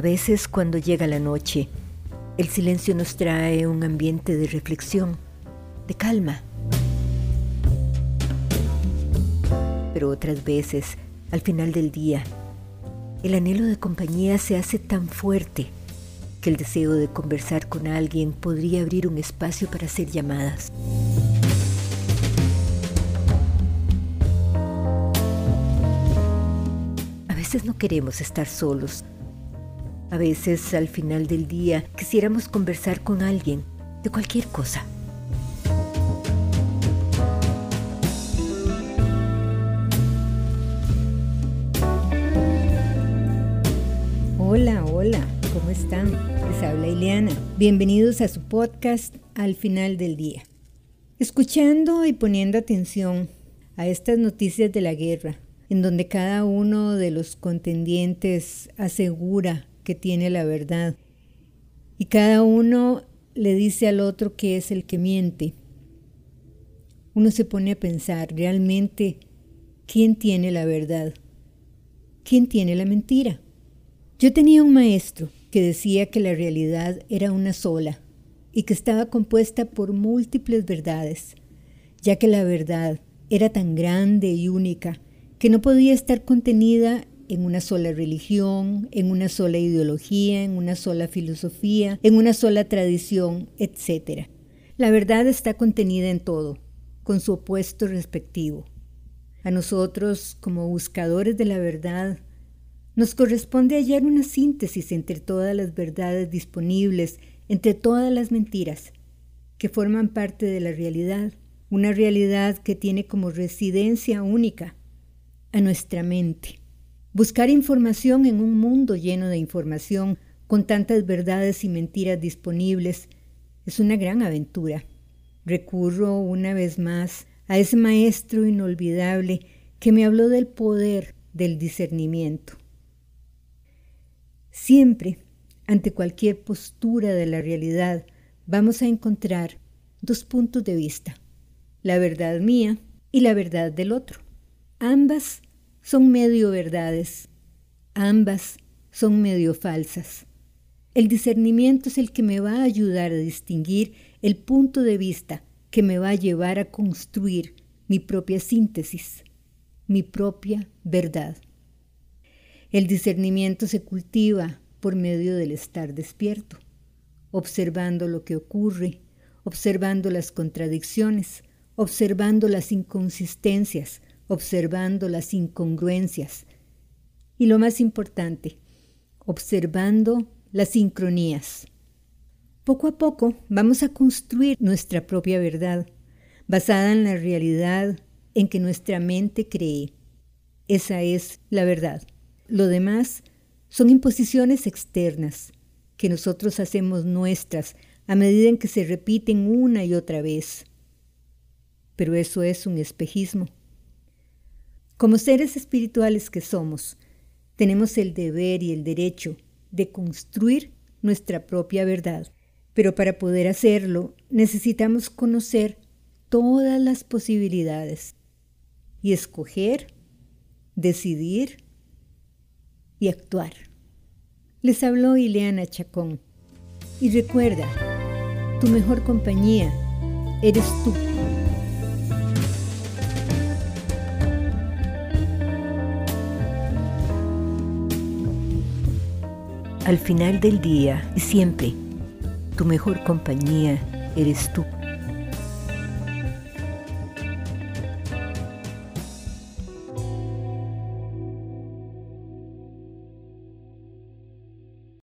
A veces cuando llega la noche, el silencio nos trae un ambiente de reflexión, de calma. Pero otras veces, al final del día, el anhelo de compañía se hace tan fuerte que el deseo de conversar con alguien podría abrir un espacio para hacer llamadas. A veces no queremos estar solos. A veces al final del día quisiéramos conversar con alguien de cualquier cosa. Hola, hola, ¿cómo están? Les habla Ileana. Bienvenidos a su podcast Al final del día. Escuchando y poniendo atención a estas noticias de la guerra, en donde cada uno de los contendientes asegura que tiene la verdad y cada uno le dice al otro que es el que miente. Uno se pone a pensar realmente quién tiene la verdad, quién tiene la mentira. Yo tenía un maestro que decía que la realidad era una sola y que estaba compuesta por múltiples verdades, ya que la verdad era tan grande y única que no podía estar contenida en una sola religión, en una sola ideología, en una sola filosofía, en una sola tradición, etc. La verdad está contenida en todo, con su opuesto respectivo. A nosotros, como buscadores de la verdad, nos corresponde hallar una síntesis entre todas las verdades disponibles, entre todas las mentiras, que forman parte de la realidad, una realidad que tiene como residencia única a nuestra mente. Buscar información en un mundo lleno de información, con tantas verdades y mentiras disponibles, es una gran aventura. Recurro una vez más a ese maestro inolvidable que me habló del poder del discernimiento. Siempre, ante cualquier postura de la realidad, vamos a encontrar dos puntos de vista, la verdad mía y la verdad del otro. Ambas son medio verdades, ambas son medio falsas. El discernimiento es el que me va a ayudar a distinguir el punto de vista que me va a llevar a construir mi propia síntesis, mi propia verdad. El discernimiento se cultiva por medio del estar despierto, observando lo que ocurre, observando las contradicciones, observando las inconsistencias, observando las incongruencias y lo más importante, observando las sincronías. Poco a poco vamos a construir nuestra propia verdad, basada en la realidad en que nuestra mente cree. Esa es la verdad. Lo demás son imposiciones externas que nosotros hacemos nuestras a medida en que se repiten una y otra vez. Pero eso es un espejismo. Como seres espirituales que somos, tenemos el deber y el derecho de construir nuestra propia verdad. Pero para poder hacerlo necesitamos conocer todas las posibilidades y escoger, decidir y actuar. Les habló Ileana Chacón. Y recuerda, tu mejor compañía eres tú. Al final del día y siempre, tu mejor compañía eres tú.